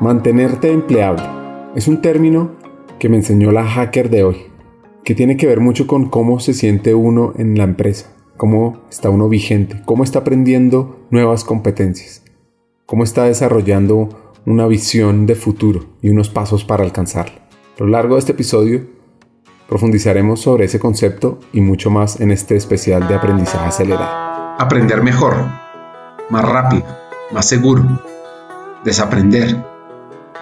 Mantenerte empleable es un término que me enseñó la hacker de hoy, que tiene que ver mucho con cómo se siente uno en la empresa, cómo está uno vigente, cómo está aprendiendo nuevas competencias, cómo está desarrollando una visión de futuro y unos pasos para alcanzarla. A lo largo de este episodio profundizaremos sobre ese concepto y mucho más en este especial de aprendizaje acelerado. Aprender mejor, más rápido, más seguro, desaprender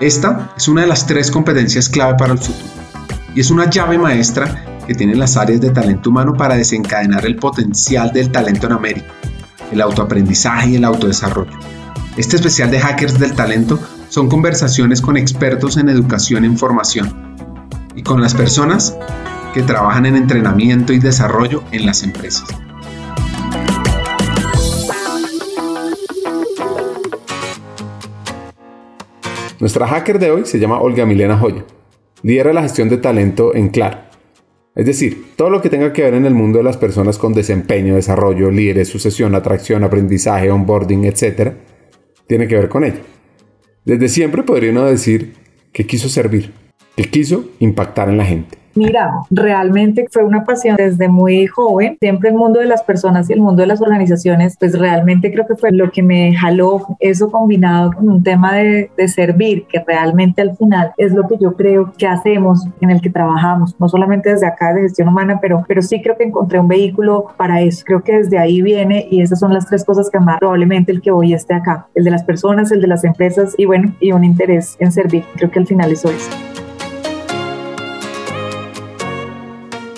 esta es una de las tres competencias clave para el futuro y es una llave maestra que tienen las áreas de talento humano para desencadenar el potencial del talento en América, el autoaprendizaje y el autodesarrollo. Este especial de Hackers del Talento son conversaciones con expertos en educación e información y con las personas que trabajan en entrenamiento y desarrollo en las empresas. Nuestra hacker de hoy se llama Olga Milena Joya. Lidera la gestión de talento en Claro. Es decir, todo lo que tenga que ver en el mundo de las personas con desempeño, desarrollo, líderes, sucesión, atracción, aprendizaje, onboarding, etc., tiene que ver con ella. Desde siempre podría uno decir que quiso servir, que quiso impactar en la gente. Mira, realmente fue una pasión desde muy joven. Siempre el mundo de las personas y el mundo de las organizaciones, pues realmente creo que fue lo que me jaló eso combinado con un tema de, servir, que realmente al final es lo que yo creo que hacemos, en el que trabajamos, no solamente desde acá de gestión humana, pero, pero sí creo que encontré un vehículo para eso. Creo que desde ahí viene y esas son las tres cosas que más probablemente el que hoy esté acá, el de las personas, el de las empresas y bueno, y un interés en servir. Creo que al final eso es.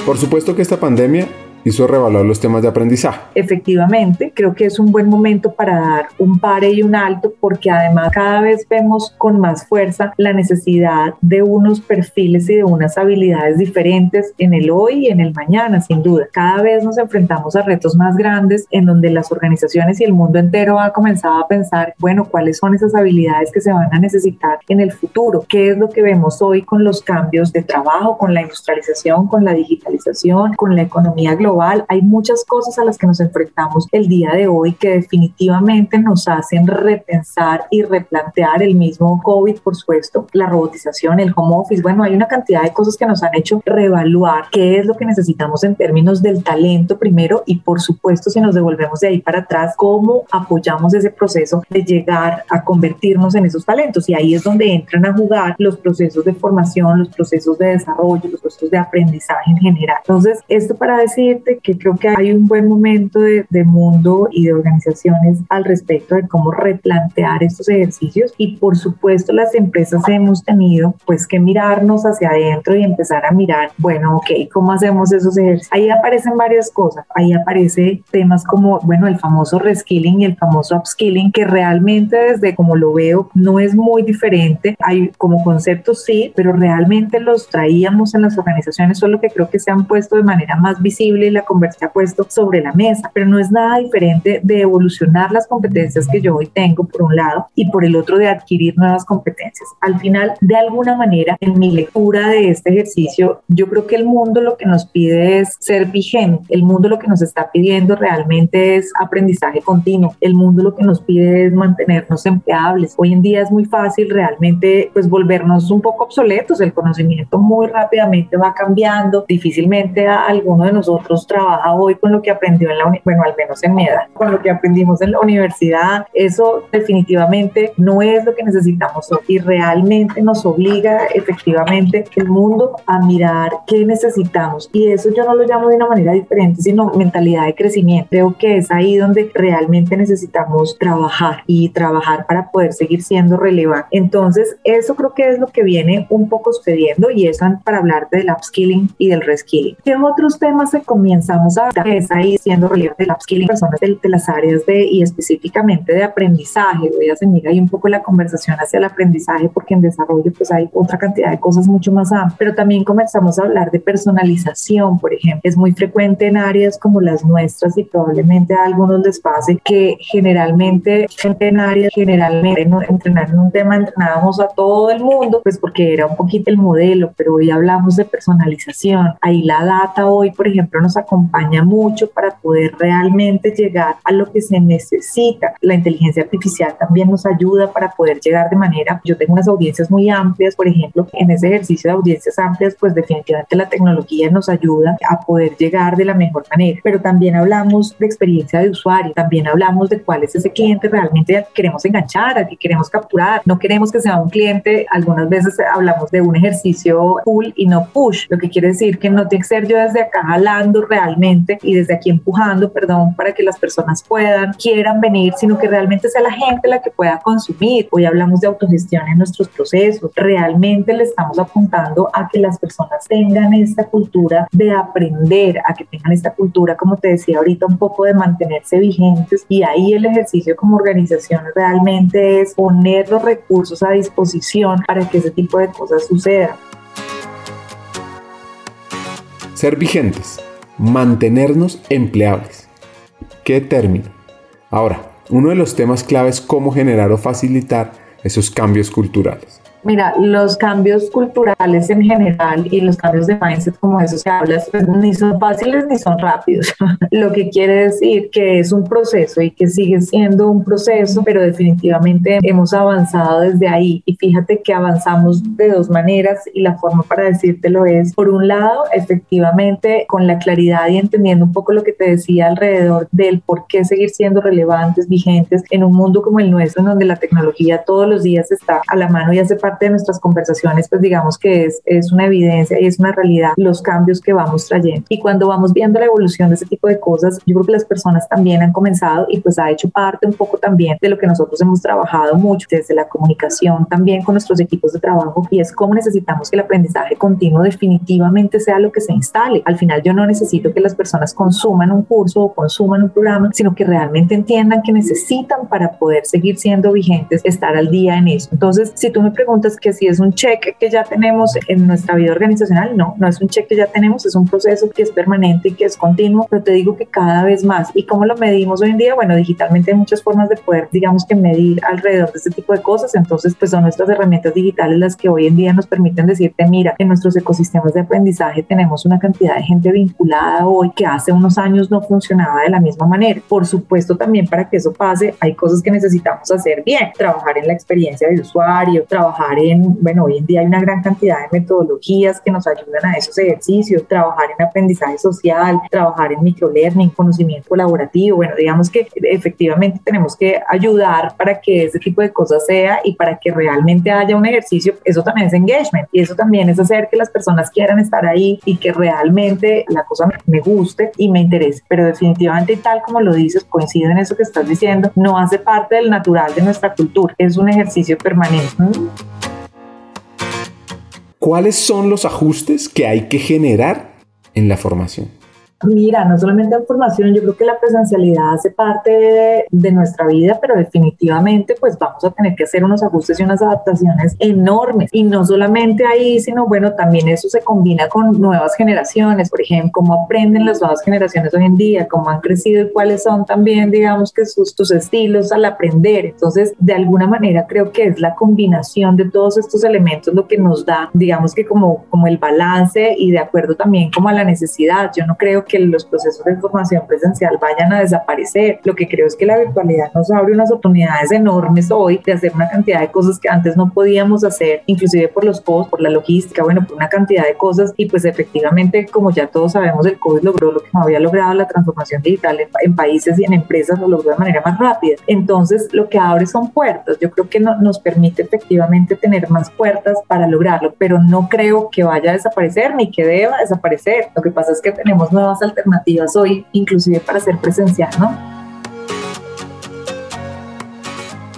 Por supuesto que esta pandemia hizo revaluar los temas de aprendizaje. Efectivamente, creo que es un buen momento para dar un pare y un alto porque además cada vez vemos con más fuerza la necesidad de unos perfiles y de unas habilidades diferentes en el hoy y en el mañana, sin duda. Cada vez nos enfrentamos a retos más grandes en donde las organizaciones y el mundo entero ha comenzado a pensar, bueno, ¿cuáles son esas habilidades que se van a necesitar en el futuro? ¿Qué es lo que vemos hoy con los cambios de trabajo, con la industrialización, con la digitalización, con la economía global? Hay muchas cosas a las que nos enfrentamos el día de hoy que definitivamente nos hacen repensar y replantear el mismo COVID, por supuesto, la robotización, el home office. Bueno, hay una cantidad de cosas que nos han hecho reevaluar qué es lo que necesitamos en términos del talento primero y, por supuesto, si nos devolvemos de ahí para atrás, cómo apoyamos ese proceso de llegar a convertirnos en esos talentos. Y ahí es donde entran a jugar los procesos de formación, los procesos de desarrollo, los procesos de aprendizaje en general. Entonces, esto para decir que creo que hay un buen momento de, mundo y de organizaciones al respecto de cómo replantear estos ejercicios. Y por supuesto las empresas hemos tenido pues que mirarnos hacia adentro y empezar a mirar, bueno, ok, ¿cómo hacemos esos ejercicios? Ahí aparecen varias cosas, ahí aparece temas como, bueno, el famoso reskilling y el famoso upskilling que realmente desde como lo veo no es muy diferente, hay como conceptos sí, pero realmente los traíamos en las organizaciones, solo que creo que se han puesto de manera más visible la conversa ha puesto sobre la mesa, pero no es nada diferente de evolucionar las competencias que yo hoy tengo por un lado y por el otro de adquirir nuevas competencias. Al final, de alguna manera, en mi lectura de este ejercicio, yo creo que el mundo lo que nos pide es ser vigente, el mundo lo que nos está pidiendo realmente es aprendizaje continuo, el mundo lo que nos pide es mantenernos empleables. Hoy en día es muy fácil realmente pues volvernos un poco obsoletos, el conocimiento muy rápidamente va cambiando, difícilmente a alguno de nosotros trabaja hoy con lo que aprendió en la bueno, al menos en mi edad, con lo que aprendimos en la universidad, eso definitivamente no es lo que necesitamos hoy y realmente nos obliga efectivamente el mundo a mirar qué necesitamos y eso yo no lo llamo de una manera diferente, sino mentalidad de crecimiento. Creo que es ahí donde realmente necesitamos trabajar y trabajar para poder seguir siendo relevante. Entonces, eso creo que es lo que viene un poco sucediendo y eso para hablar del upskilling y del reskilling. ¿Qué otros temas se comienzan comenzamos a es ahí siendo relevante el upskilling personas de, las áreas de y específicamente de aprendizaje. Voy a seguir ahí un poco la conversación hacia el aprendizaje porque en desarrollo pues hay otra cantidad de cosas mucho más amplias, pero también comenzamos a hablar de personalización, por ejemplo. Es muy frecuente en áreas como las nuestras y probablemente a algunos les pase que generalmente en áreas generalmente no, entrenar en un tema entrenábamos a todo el mundo pues porque era un poquito el modelo, pero hoy hablamos de personalización. Ahí la data hoy, por ejemplo, nos acompaña mucho para poder realmente llegar a lo que se necesita. La inteligencia artificial también nos ayuda para poder llegar de manera, yo tengo unas audiencias muy amplias, por ejemplo, en ese ejercicio de audiencias amplias, pues definitivamente la tecnología nos ayuda a poder llegar de la mejor manera, pero también hablamos de experiencia de usuario, también hablamos de cuál es ese cliente realmente queremos enganchar, al que queremos capturar, no queremos que sea un cliente, algunas veces hablamos de un ejercicio pull y no push, lo que quiere decir que no tiene que ser yo desde acá jalando realmente y desde aquí empujando, perdón, para que las personas puedan, quieran venir, sino que realmente sea la gente la que pueda consumir. Hoy hablamos de autogestión en nuestros procesos, realmente le estamos apuntando a que las personas tengan esta cultura de aprender, a que tengan esta cultura, como te decía ahorita, un poco de mantenerse vigentes y ahí el ejercicio como organización realmente es poner los recursos a disposición para que ese tipo de cosas sucedan. Ser vigentes, mantenernos empleables. ¿Qué término? Ahora, uno de los temas claves es cómo generar o facilitar esos cambios culturales. Mira, los cambios culturales en general y los cambios de mindset como eso se habla, pues, ni son fáciles ni son rápidos. Lo que quiere decir que es un proceso y que sigue siendo un proceso, pero definitivamente hemos avanzado desde ahí. Y fíjate que avanzamos de dos maneras y la forma para decírtelo es, por un lado, efectivamente, con la claridad y entendiendo un poco lo que te decía alrededor del por qué seguir siendo relevantes, vigentes en un mundo como el nuestro, en donde la tecnología todos los días está a la mano y hace parte de nuestras conversaciones, pues digamos que es, es una evidencia y es una realidad los cambios que vamos trayendo. Y cuando vamos viendo la evolución de ese tipo de cosas, yo creo que las personas también han comenzado y pues ha hecho parte un poco también de lo que nosotros hemos trabajado mucho desde la comunicación también con nuestros equipos de trabajo y es cómo necesitamos que el aprendizaje continuo definitivamente sea lo que se instale. Al final yo no necesito que las personas consuman un curso o consuman un programa, sino que realmente entiendan que necesitan para poder seguir siendo vigentes, estar al día en eso. Entonces, si tú me preguntas que si es un cheque que ya tenemos en nuestra vida organizacional, no, no es un cheque que ya tenemos, es un proceso que es permanente y que es continuo, pero te digo que cada vez más. ¿Y cómo lo medimos hoy en día? Bueno, digitalmente hay muchas formas de poder, digamos que medir alrededor de este tipo de cosas, entonces pues son nuestras herramientas digitales las que hoy en día nos permiten decirte, mira, en nuestros ecosistemas de aprendizaje tenemos una cantidad de gente vinculada hoy que hace unos años no funcionaba de la misma manera. Por supuesto, también para que eso pase, hay cosas que necesitamos hacer bien, trabajar en la experiencia de usuario, trabajar en, bueno, hoy en día hay una gran cantidad de metodologías que nos ayudan a esos ejercicios, trabajar en aprendizaje social, trabajar en microlearning, conocimiento colaborativo, bueno, digamos que efectivamente tenemos que ayudar para que ese tipo de cosas sea y para que realmente haya un ejercicio, eso también es engagement y eso también es hacer que las personas quieran estar ahí y que realmente la cosa me guste y me interese, pero definitivamente tal como lo dices, coincido en eso que estás diciendo, no hace parte del natural de nuestra cultura, es un ejercicio permanente. ¿Cuáles son los ajustes que hay que generar en la formación? Mira, no solamente en formación, yo creo que la presencialidad hace parte de, nuestra vida, pero definitivamente pues vamos a tener que hacer unos ajustes y unas adaptaciones enormes. Y no solamente ahí, sino bueno, también eso se combina con nuevas generaciones, por ejemplo, cómo aprenden las nuevas generaciones hoy en día, cómo han crecido y cuáles son también, digamos que sus, tus estilos al aprender. Entonces, de alguna manera creo que es la combinación de todos estos elementos lo que nos da, digamos que como, como el balance y de acuerdo también como a la necesidad. Yo no creo que los procesos de formación presencial vayan a desaparecer. Lo que creo es que la virtualidad nos abre unas oportunidades enormes hoy de hacer una cantidad de cosas que antes no podíamos hacer, inclusive por los costos, por la logística, bueno, por una cantidad de cosas. Y pues efectivamente, como ya todos sabemos, el COVID logró lo que no había logrado la transformación digital en, países y en empresas, lo logró de manera más rápida. Entonces, lo que abre son puertas. Yo creo que no, nos permite efectivamente tener más puertas para lograrlo, pero no creo que vaya a desaparecer ni que deba desaparecer. Lo que pasa es que tenemos nuevas alternativas hoy, inclusive para ser presencial, ¿no?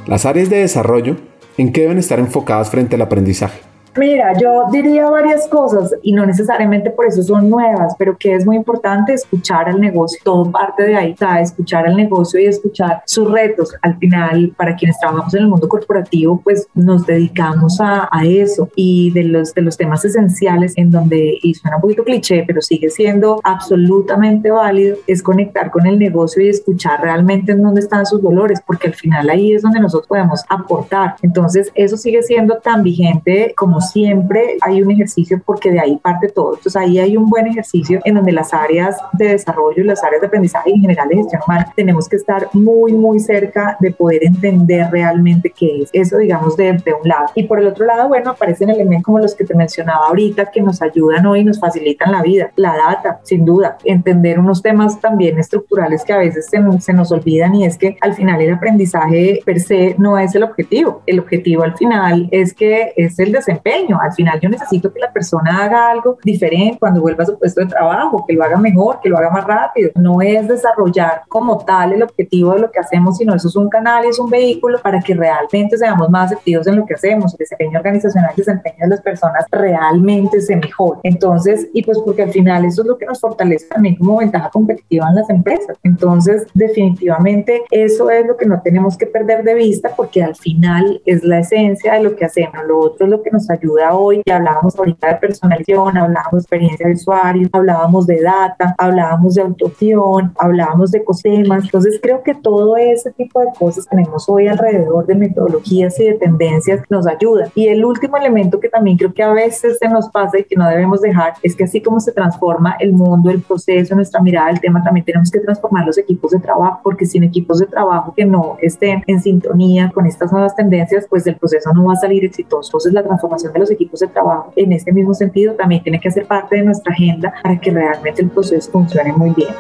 Las áreas de desarrollo, ¿en qué deben estar enfocadas frente al aprendizaje? Mira, yo diría varias cosas y no necesariamente por eso son nuevas, pero que es muy importante escuchar al negocio, todo parte de ahí, está escuchar al negocio y escuchar sus retos. Al final, para quienes trabajamos en el mundo corporativo, pues nos dedicamos a, a eso y de los, de los temas esenciales en donde, y suena un poquito cliché, pero sigue siendo absolutamente válido, es conectar con el negocio y escuchar realmente en dónde están sus dolores, porque al final ahí es donde nosotros podemos aportar. Entonces, eso sigue siendo tan vigente como siempre hay un ejercicio porque de ahí parte todo. Entonces ahí hay un buen ejercicio en donde las áreas de desarrollo y las áreas de aprendizaje en general de gestión humana tenemos que estar muy, muy cerca de poder entender realmente qué es. Eso, digamos, de, de un lado. Y por el otro lado, bueno, aparecen elementos como los que te mencionaba ahorita que nos ayudan hoy y nos facilitan la vida. La data, sin duda. Entender unos temas también estructurales que a veces se, se nos olvidan y es que al final el aprendizaje per se no es el objetivo. El objetivo al final es que es el desempeño. Al final yo necesito que la persona haga algo diferente cuando vuelva a su puesto de trabajo, que lo haga mejor, que lo haga más rápido. No es desarrollar como tal el objetivo de lo que hacemos, sino eso es un canal y es un vehículo para que realmente seamos más efectivos en lo que hacemos. El desempeño organizacional, el desempeño de las personas realmente se mejore. Entonces, y pues porque al final eso es lo que nos fortalece también como ventaja competitiva en las empresas. Entonces, definitivamente eso es lo que no tenemos que perder de vista porque al final es la esencia de lo que hacemos. Lo otro es lo que nos ayuda hoy. Y hablábamos ahorita de personalización, hablábamos de experiencia de usuario, hablábamos de data, hablábamos de autoción, hablábamos de ecosistemas. Entonces, creo que todo ese tipo de cosas tenemos hoy alrededor de metodologías y de tendencias nos ayuda. Y el último elemento que también creo que a veces se nos pasa y que no debemos dejar es que así como se transforma el mundo, el proceso, nuestra mirada del tema, también tenemos que transformar los equipos de trabajo, porque sin equipos de trabajo que no estén en sintonía con estas nuevas tendencias, pues el proceso no va a salir exitoso. Entonces la transformación de los equipos de trabajo en este mismo sentido también tiene que ser parte de nuestra agenda para que realmente el proceso funcione muy bien.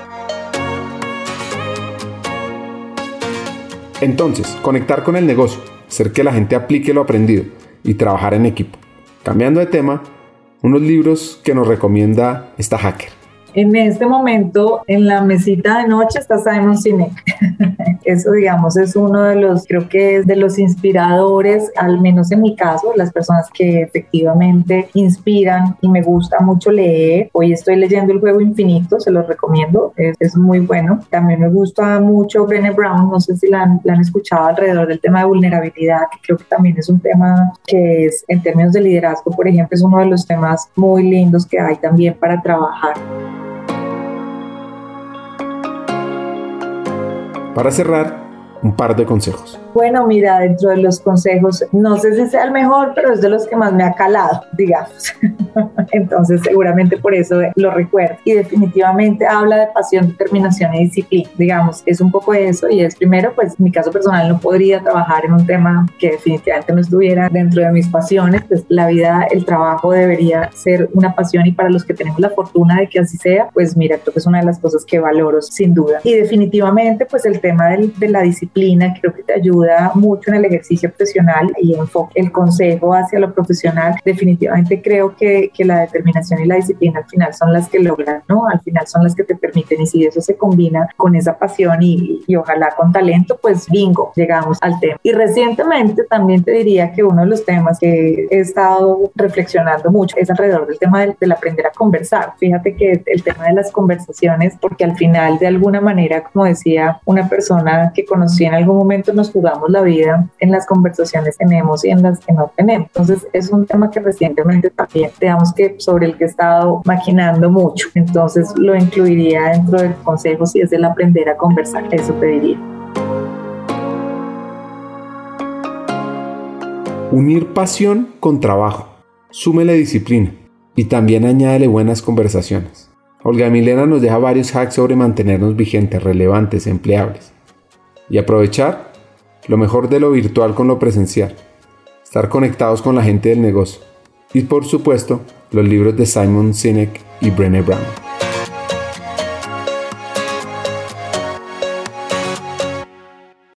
Entonces, conectar con el negocio, hacer que la gente aplique lo aprendido y trabajar en equipo. Cambiando de tema, unos libros que nos recomienda esta hacker. En este momento, en la mesita de noche está Simon Sinek. Eso, digamos, es uno de los, creo que es de los inspiradores, al menos en mi caso, las personas que efectivamente inspiran y me gusta mucho leer. Hoy estoy leyendo El Juego Infinito, se los recomiendo, es, es muy bueno. También me gusta mucho Brené Brown, no sé si la han, la han escuchado alrededor del tema de vulnerabilidad, que creo que también es un tema que es, en términos de liderazgo, por ejemplo, es uno de los temas muy lindos que hay también para trabajar. Para cerrar, un par de consejos. Bueno, mira, dentro de los consejos, no sé si sea el mejor, pero es de los que más me ha calado, digamos. Entonces, seguramente por eso lo recuerdo. Y definitivamente habla de pasión, determinación y disciplina. Digamos, es un poco eso. Y es primero, pues, mi caso personal no podría trabajar en un tema que definitivamente no estuviera dentro de mis pasiones. Pues la vida, el trabajo debería ser una pasión y para los que tenemos la fortuna de que así sea, pues mira, creo que es una de las cosas que valoro sin duda. Y definitivamente, pues el tema del, de la disciplina creo que te ayuda mucho en el ejercicio profesional y enfoque el consejo hacia lo profesional. Definitivamente creo que, que, la determinación y la disciplina al final son las que logran, ¿no? Al final son las que te permiten y si eso se combina con esa pasión y, y ojalá con talento, pues bingo, llegamos al tema. Y recientemente también te diría que uno de los temas que he estado reflexionando mucho es alrededor del tema del, del aprender a conversar. Fíjate que el tema de las conversaciones, porque al final de alguna manera, como decía una persona que conocí en algún momento, nos jugamos la vida en las conversaciones que tenemos y en las que no tenemos. Entonces es un tema que recientemente también, digamos que sobre el que he estado maquinando mucho. Entonces lo incluiría dentro del consejo si es el aprender a conversar. Eso te diría. Unir pasión con trabajo. Súmele disciplina y también añádele buenas conversaciones. Olga Milena nos deja varios hacks sobre mantenernos vigentes, relevantes, empleables. Y aprovechar lo mejor de lo virtual con lo presencial. Estar conectados con la gente del negocio. Y por supuesto, los libros de Simon Sinek y Brené Brown.